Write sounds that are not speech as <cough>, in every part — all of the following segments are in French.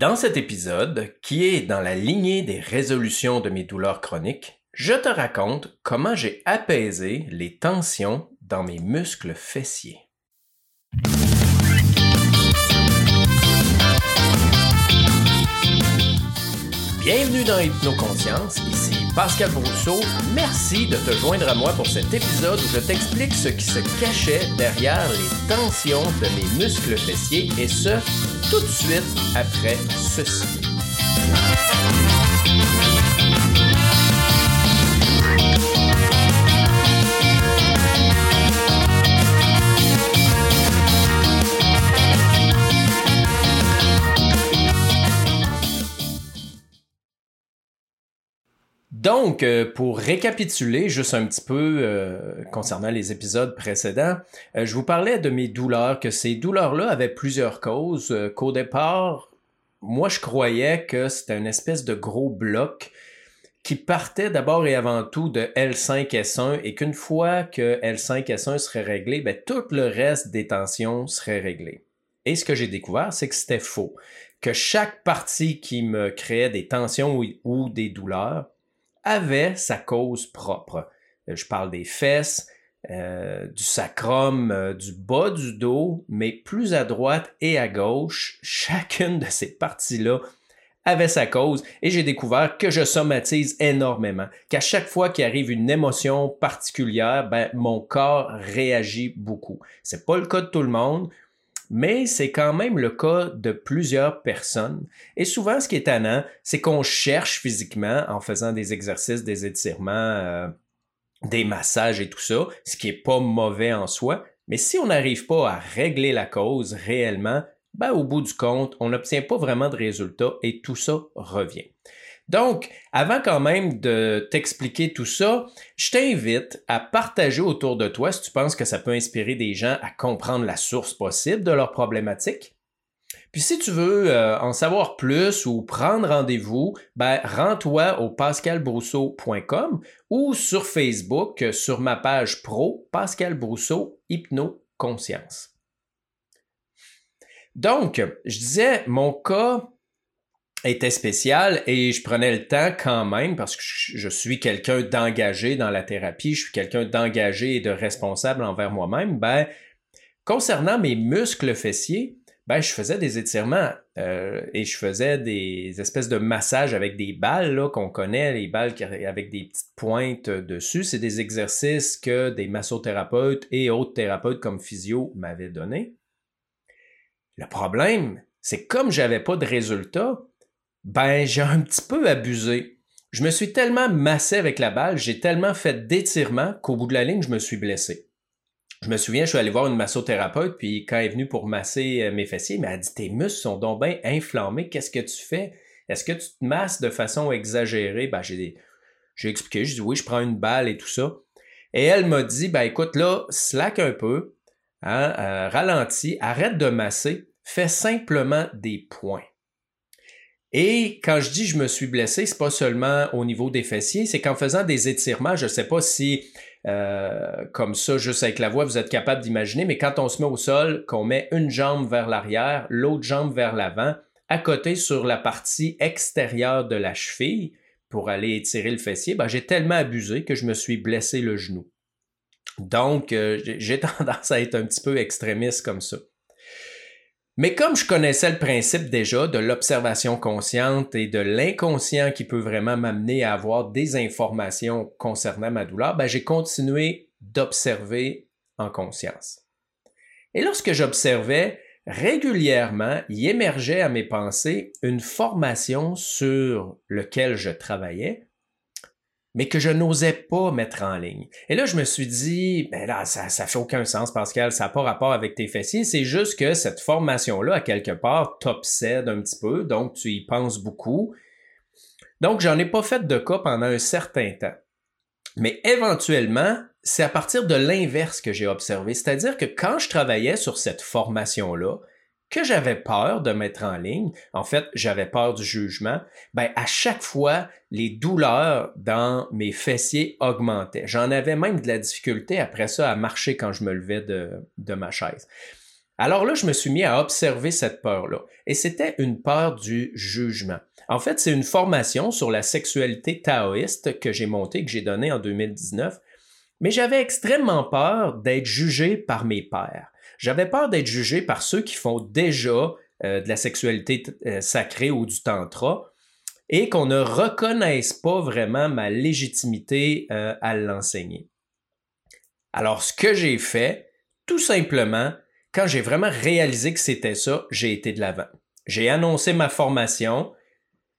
Dans cet épisode, qui est dans la lignée des résolutions de mes douleurs chroniques, je te raconte comment j'ai apaisé les tensions dans mes muscles fessiers. Bienvenue dans Hypnoconscience, ici Pascal Brousseau. Merci de te joindre à moi pour cet épisode où je t'explique ce qui se cachait derrière les tensions de mes muscles fessiers et ce, tout de suite après ceci. Donc, euh, pour récapituler juste un petit peu euh, concernant les épisodes précédents, euh, je vous parlais de mes douleurs, que ces douleurs-là avaient plusieurs causes, qu'au départ, moi je croyais que c'était une espèce de gros bloc qui partait d'abord et avant tout de L5S1 et qu'une fois que L5S1 serait réglé, ben, tout le reste des tensions serait réglé. Et ce que j'ai découvert, c'est que c'était faux, que chaque partie qui me créait des tensions ou des douleurs, avait sa cause propre. Euh, je parle des fesses, euh, du sacrum, euh, du bas du dos, mais plus à droite et à gauche, chacune de ces parties-là avait sa cause et j'ai découvert que je somatise énormément, qu'à chaque fois qu'il arrive une émotion particulière, ben, mon corps réagit beaucoup. C'est pas le cas de tout le monde, mais c'est quand même le cas de plusieurs personnes. Et souvent, ce qui est étonnant, c'est qu'on cherche physiquement en faisant des exercices, des étirements, euh, des massages et tout ça, ce qui est pas mauvais en soi. Mais si on n'arrive pas à régler la cause réellement, ben, au bout du compte, on n'obtient pas vraiment de résultats et tout ça revient. Donc, avant quand même de t'expliquer tout ça, je t'invite à partager autour de toi si tu penses que ça peut inspirer des gens à comprendre la source possible de leurs problématiques. Puis si tu veux euh, en savoir plus ou prendre rendez-vous, ben rends-toi au pascalbrousseau.com ou sur Facebook sur ma page pro Pascal Brousseau Hypno-Conscience. Donc, je disais, mon cas était spécial et je prenais le temps quand même parce que je suis quelqu'un d'engagé dans la thérapie, je suis quelqu'un d'engagé et de responsable envers moi-même. Ben, concernant mes muscles fessiers, ben, je faisais des étirements euh, et je faisais des espèces de massages avec des balles là, qu'on connaît, les balles avec des petites pointes dessus. C'est des exercices que des massothérapeutes et autres thérapeutes comme physio m'avaient donné. Le problème, c'est comme j'avais pas de résultat, ben, j'ai un petit peu abusé. Je me suis tellement massé avec la balle, j'ai tellement fait d'étirements qu'au bout de la ligne, je me suis blessé. Je me souviens, je suis allé voir une massothérapeute, puis quand elle est venue pour masser euh, mes fessiers, elle m'a dit Tes muscles sont donc bien inflammés, qu'est-ce que tu fais? Est-ce que tu te masses de façon exagérée? Ben, j'ai, j'ai expliqué, je dis Oui, je prends une balle et tout ça. Et elle m'a dit Ben, écoute, là, slack un peu, hein, euh, ralentis, arrête de masser, fais simplement des points. Et quand je dis je me suis blessé, c'est pas seulement au niveau des fessiers, c'est qu'en faisant des étirements, je sais pas si euh, comme ça, juste avec la voix, vous êtes capable d'imaginer, mais quand on se met au sol, qu'on met une jambe vers l'arrière, l'autre jambe vers l'avant, à côté sur la partie extérieure de la cheville, pour aller étirer le fessier, ben, j'ai tellement abusé que je me suis blessé le genou. Donc, euh, j'ai <laughs> tendance à être un petit peu extrémiste comme ça. Mais comme je connaissais le principe déjà de l'observation consciente et de l'inconscient qui peut vraiment m'amener à avoir des informations concernant ma douleur, ben j'ai continué d'observer en conscience. Et lorsque j'observais, régulièrement, il émergeait à mes pensées une formation sur laquelle je travaillais mais que je n'osais pas mettre en ligne. Et là, je me suis dit, ben là, ça, ça fait aucun sens, Pascal, ça n'a pas rapport avec tes fessiers, c'est juste que cette formation-là, à quelque part, t'obsède un petit peu, donc tu y penses beaucoup. Donc, j'en ai pas fait de cas pendant un certain temps. Mais éventuellement, c'est à partir de l'inverse que j'ai observé, c'est-à-dire que quand je travaillais sur cette formation-là, que j'avais peur de mettre en ligne, en fait, j'avais peur du jugement, ben à chaque fois, les douleurs dans mes fessiers augmentaient. J'en avais même de la difficulté après ça à marcher quand je me levais de, de ma chaise. Alors là, je me suis mis à observer cette peur-là. Et c'était une peur du jugement. En fait, c'est une formation sur la sexualité taoïste que j'ai montée, que j'ai donnée en 2019. Mais j'avais extrêmement peur d'être jugé par mes pères. J'avais peur d'être jugé par ceux qui font déjà euh, de la sexualité euh, sacrée ou du tantra et qu'on ne reconnaisse pas vraiment ma légitimité euh, à l'enseigner. Alors, ce que j'ai fait, tout simplement, quand j'ai vraiment réalisé que c'était ça, j'ai été de l'avant. J'ai annoncé ma formation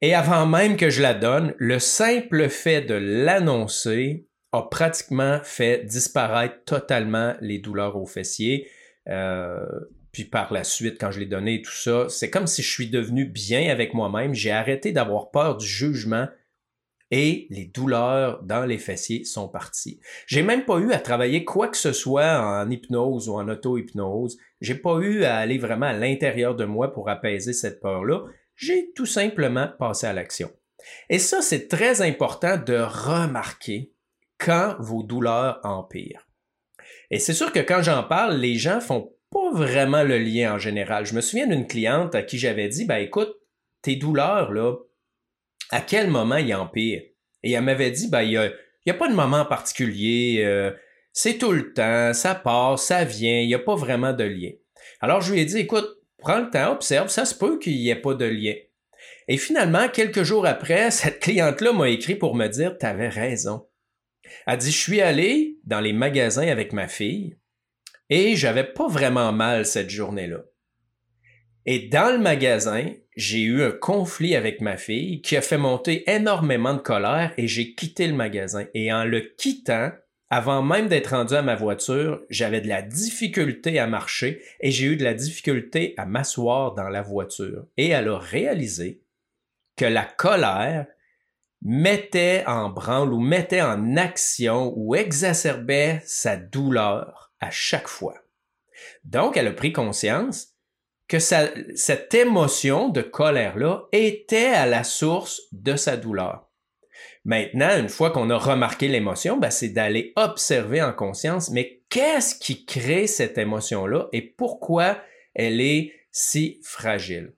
et avant même que je la donne, le simple fait de l'annoncer a pratiquement fait disparaître totalement les douleurs aux fessiers. Euh, puis par la suite, quand je l'ai donné tout ça, c'est comme si je suis devenu bien avec moi-même. J'ai arrêté d'avoir peur du jugement et les douleurs dans les fessiers sont parties. J'ai même pas eu à travailler quoi que ce soit en hypnose ou en auto-hypnose. J'ai pas eu à aller vraiment à l'intérieur de moi pour apaiser cette peur-là. J'ai tout simplement passé à l'action. Et ça, c'est très important de remarquer quand vos douleurs empirent. Et c'est sûr que quand j'en parle, les gens font pas vraiment le lien en général. Je me souviens d'une cliente à qui j'avais dit, ben écoute, tes douleurs, là, à quel moment il empire? Et elle m'avait dit, ben, il n'y a, pas de moment particulier, euh, c'est tout le temps, ça passe, ça vient, il n'y a pas vraiment de lien. Alors, je lui ai dit, écoute, prends le temps, observe, ça se peut qu'il n'y ait pas de lien. Et finalement, quelques jours après, <laughs> cette cliente-là m'a écrit pour me dire, tu avais raison. Elle dit, je suis allé dans les magasins avec ma fille et j'avais pas vraiment mal cette journée-là. Et dans le magasin, j'ai eu un conflit avec ma fille qui a fait monter énormément de colère et j'ai quitté le magasin. Et en le quittant, avant même d'être rendu à ma voiture, j'avais de la difficulté à marcher et j'ai eu de la difficulté à m'asseoir dans la voiture. Et elle a réalisé que la colère mettait en branle ou mettait en action ou exacerbait sa douleur à chaque fois. Donc, elle a pris conscience que cette émotion de colère-là était à la source de sa douleur. Maintenant, une fois qu'on a remarqué l'émotion, ben, c'est d'aller observer en conscience, mais qu'est-ce qui crée cette émotion-là et pourquoi elle est si fragile?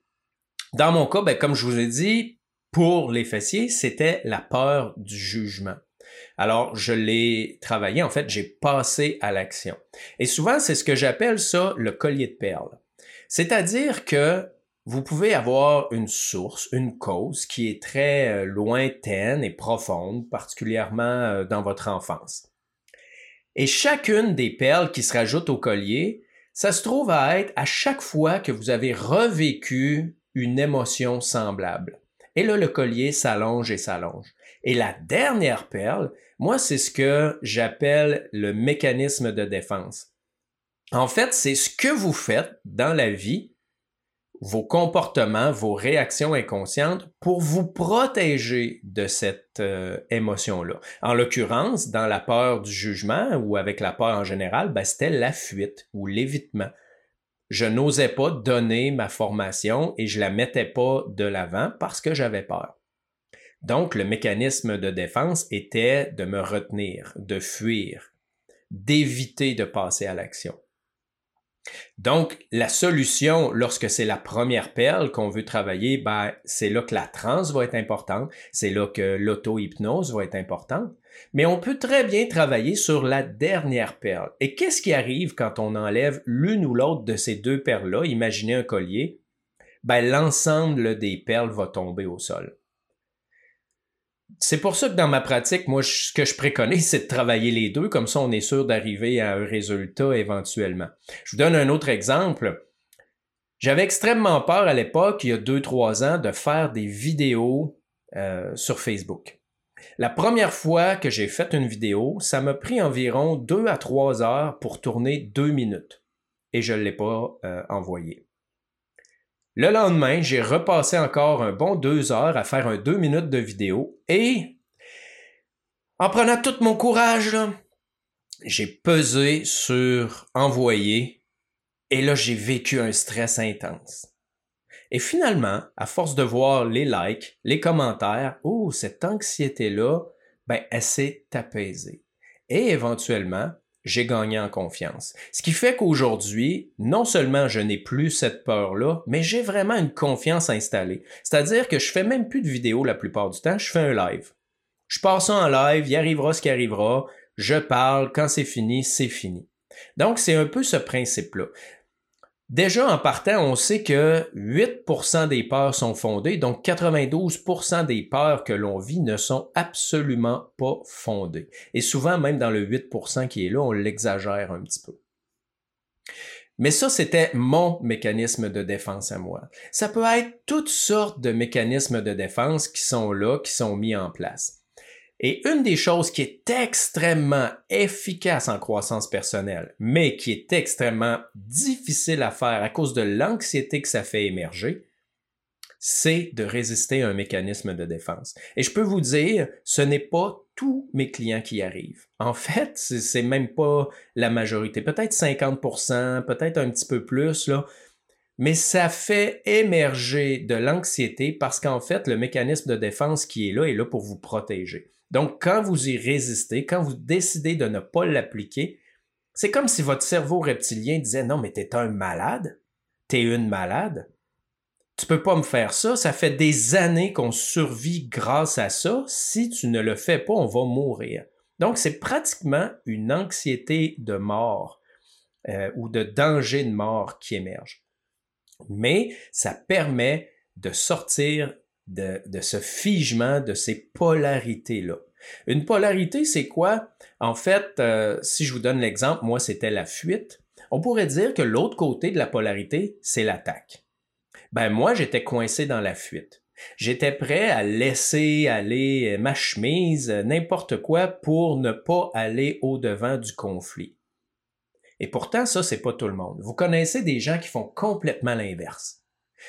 Dans mon cas, ben, comme je vous ai dit, pour les fessiers, c'était la peur du jugement. Alors, je l'ai travaillé, en fait, j'ai passé à l'action. Et souvent, c'est ce que j'appelle ça le collier de perles. C'est-à-dire que vous pouvez avoir une source, une cause qui est très euh, lointaine et profonde, particulièrement euh, dans votre enfance. Et chacune des perles qui se rajoutent au collier, ça se trouve à être à chaque fois que vous avez revécu une émotion semblable. Et là, le collier s'allonge et s'allonge. Et la dernière perle, moi, c'est ce que j'appelle le mécanisme de défense. En fait, c'est ce que vous faites dans la vie, vos comportements, vos réactions inconscientes pour vous protéger de cette euh, émotion-là. En l'occurrence, dans la peur du jugement ou avec la peur en général, ben, c'était la fuite ou l'évitement. Je n'osais pas donner ma formation et je la mettais pas de l'avant parce que j'avais peur. Donc, le mécanisme de défense était de me retenir, de fuir, d'éviter de passer à l'action. Donc, la solution, lorsque c'est la première perle qu'on veut travailler, ben, c'est là que la transe va être importante, c'est là que l'auto-hypnose va être importante. Mais on peut très bien travailler sur la dernière perle. Et qu'est-ce qui arrive quand on enlève l'une ou l'autre de ces deux perles-là? Imaginez un collier. Ben, l'ensemble des perles va tomber au sol c'est pour ça que dans ma pratique, moi, ce que je préconise, c'est de travailler les deux, comme ça on est sûr d'arriver à un résultat éventuellement. Je vous donne un autre exemple. J'avais extrêmement peur à l'époque, il y a deux, trois ans, de faire des vidéos euh, sur Facebook. La première fois que j'ai fait une vidéo, ça m'a pris environ deux à trois heures pour tourner deux minutes et je ne l'ai pas euh, envoyé. Le lendemain, j'ai repassé encore un bon deux heures à faire un deux minutes de vidéo et en prenant tout mon courage, j'ai pesé sur envoyer et là j'ai vécu un stress intense. Et finalement, à force de voir les likes, les commentaires, oh, cette anxiété-là, ben, elle s'est apaisée. Et éventuellement, j'ai gagné en confiance. Ce qui fait qu'aujourd'hui, non seulement je n'ai plus cette peur-là, mais j'ai vraiment une confiance installée. C'est-à-dire que je fais même plus de vidéos la plupart du temps, je fais un live. Je passe ça en live, il arrivera ce qui arrivera, je parle, quand c'est fini, c'est fini. Donc, c'est un peu ce principe-là. Déjà, en partant, on sait que 8% des peurs sont fondées, donc 92% des peurs que l'on vit ne sont absolument pas fondées. Et souvent, même dans le 8% qui est là, on l'exagère un petit peu. Mais ça, c'était mon mécanisme de défense à moi. Ça peut être toutes sortes de mécanismes de défense qui sont là, qui sont mis en place. Et une des choses qui est extrêmement efficace en croissance personnelle, mais qui est extrêmement difficile à faire à cause de l'anxiété que ça fait émerger, c'est de résister à un mécanisme de défense. Et je peux vous dire, ce n'est pas tous mes clients qui arrivent. En fait, c'est même pas la majorité. Peut-être 50%, peut-être un petit peu plus, là. Mais ça fait émerger de l'anxiété parce qu'en fait, le mécanisme de défense qui est là est là pour vous protéger. Donc, quand vous y résistez, quand vous décidez de ne pas l'appliquer, c'est comme si votre cerveau reptilien disait non, mais t'es un malade, t'es une malade. Tu peux pas me faire ça, ça fait des années qu'on survit grâce à ça. Si tu ne le fais pas, on va mourir. Donc, c'est pratiquement une anxiété de mort euh, ou de danger de mort qui émerge. Mais ça permet de sortir de, ce figement, de ces polarités-là. Une polarité, c'est quoi? En fait, euh, si je vous donne l'exemple, moi, c'était la fuite. On pourrait dire que l'autre côté de la polarité, c'est l'attaque. Ben, moi, j'étais coincé dans la fuite. J'étais prêt à laisser aller ma chemise, n'importe quoi, pour ne pas aller au-devant du conflit. Et pourtant, ça, c'est pas tout le monde. Vous connaissez des gens qui font complètement l'inverse.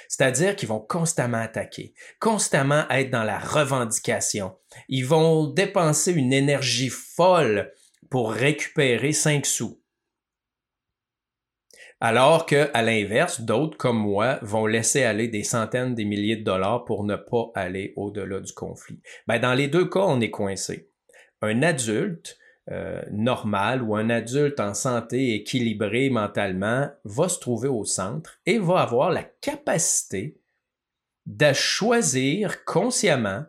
C'est-à-dire qu'ils vont constamment attaquer, constamment être dans la revendication. Ils vont dépenser une énergie folle pour récupérer cinq sous. Alors que, à l'inverse, d'autres comme moi vont laisser aller des centaines, des milliers de dollars pour ne pas aller au-delà du conflit. Ben, dans les deux cas, on est coincé. Un adulte euh, normal ou un adulte en santé équilibré mentalement va se trouver au centre et va avoir la capacité de choisir consciemment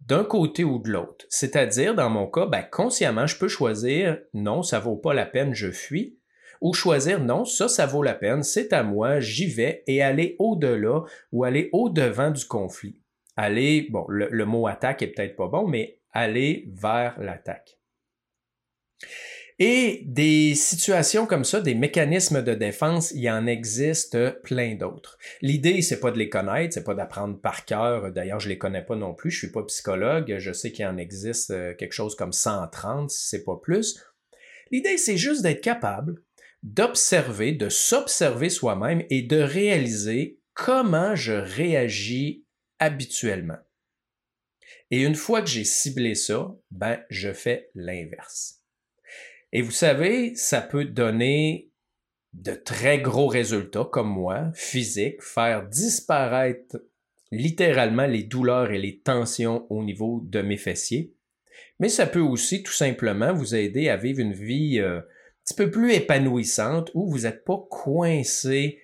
d'un côté ou de l'autre. C'est-à-dire, dans mon cas, ben, consciemment, je peux choisir non, ça vaut pas la peine, je fuis, ou choisir non, ça, ça vaut la peine, c'est à moi, j'y vais, et aller au-delà ou aller au-devant du conflit. Aller, bon, le, le mot attaque est peut-être pas bon, mais aller vers l'attaque. Et des situations comme ça, des mécanismes de défense, il en existe plein d'autres. L'idée, c'est pas de les connaître, c'est pas d'apprendre par cœur. D'ailleurs, je les connais pas non plus. Je suis pas psychologue. Je sais qu'il en existe euh, quelque chose comme 130, si c'est pas plus. L'idée, c'est juste d'être capable d'observer, de s'observer soi-même et de réaliser comment je réagis habituellement. Et une fois que j'ai ciblé ça, ben, je fais l'inverse. Et vous savez, ça peut donner de très gros résultats, comme moi, physiques, faire disparaître littéralement les douleurs et les tensions au niveau de mes fessiers. Mais ça peut aussi tout simplement vous aider à vivre une vie euh, un petit peu plus épanouissante où vous n'êtes pas coincé,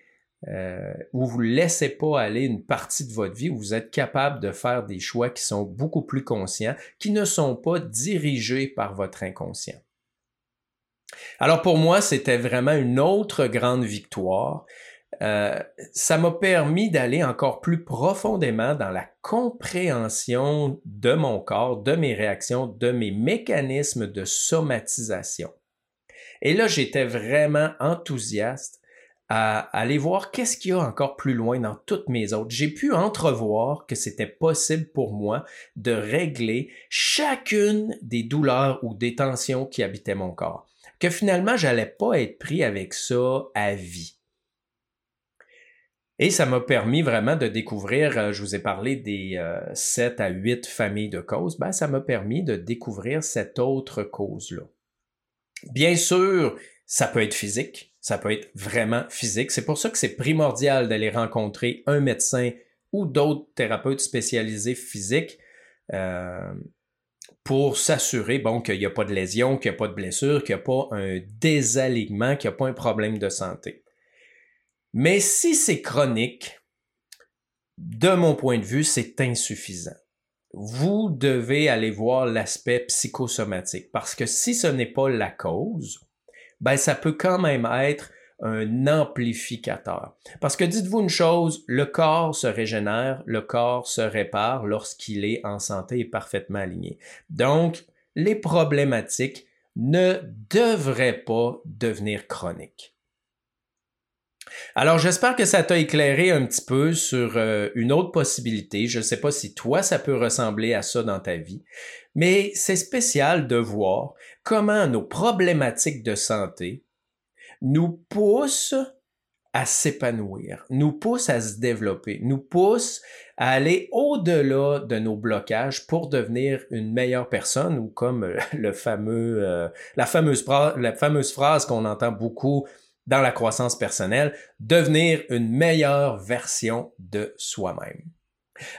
euh, où vous ne laissez pas aller une partie de votre vie, où vous êtes capable de faire des choix qui sont beaucoup plus conscients, qui ne sont pas dirigés par votre inconscient. Alors pour moi, c'était vraiment une autre grande victoire. Euh, ça m'a permis d'aller encore plus profondément dans la compréhension de mon corps, de mes réactions, de mes mécanismes de somatisation. Et là, j'étais vraiment enthousiaste à aller voir qu'est-ce qu'il y a encore plus loin dans toutes mes autres. J'ai pu entrevoir que c'était possible pour moi de régler chacune des douleurs ou des tensions qui habitaient mon corps que finalement, j'allais pas être pris avec ça à vie. Et ça m'a permis vraiment de découvrir, euh, je vous ai parlé des 7 euh, à 8 familles de causes, ben, ça m'a permis de découvrir cette autre cause-là. Bien sûr, ça peut être physique, ça peut être vraiment physique. C'est pour ça que c'est primordial d'aller rencontrer un médecin ou d'autres thérapeutes spécialisés physiques. Euh, pour s'assurer bon, qu'il n'y a pas de lésion, qu'il n'y a pas de blessure, qu'il n'y a pas un désalignement, qu'il n'y a pas un problème de santé. Mais si c'est chronique, de mon point de vue, c'est insuffisant. Vous devez aller voir l'aspect psychosomatique parce que si ce n'est pas la cause, ben ça peut quand même être un amplificateur. Parce que dites-vous une chose, le corps se régénère, le corps se répare lorsqu'il est en santé et parfaitement aligné. Donc, les problématiques ne devraient pas devenir chroniques. Alors, j'espère que ça t'a éclairé un petit peu sur euh, une autre possibilité. Je ne sais pas si toi, ça peut ressembler à ça dans ta vie, mais c'est spécial de voir comment nos problématiques de santé nous poussent à s'épanouir, nous poussent à se développer, nous poussent à aller au-delà de nos blocages pour devenir une meilleure personne ou comme <laughs> le fameux, euh, la, fameuse, la fameuse phrase qu'on entend beaucoup dans la croissance personnelle, devenir une meilleure version de soi-même.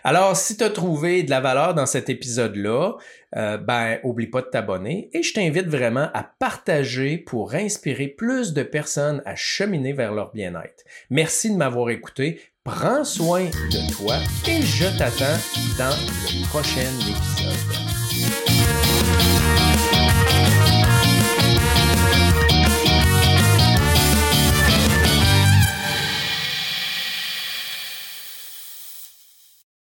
Alors, si tu as trouvé de la valeur dans cet épisode-là, euh, ben, oublie pas de t'abonner et je t'invite vraiment à partager pour inspirer plus de personnes à cheminer vers leur bien-être. Merci de m'avoir écouté. Prends soin de toi et je t'attends dans le prochain épisode.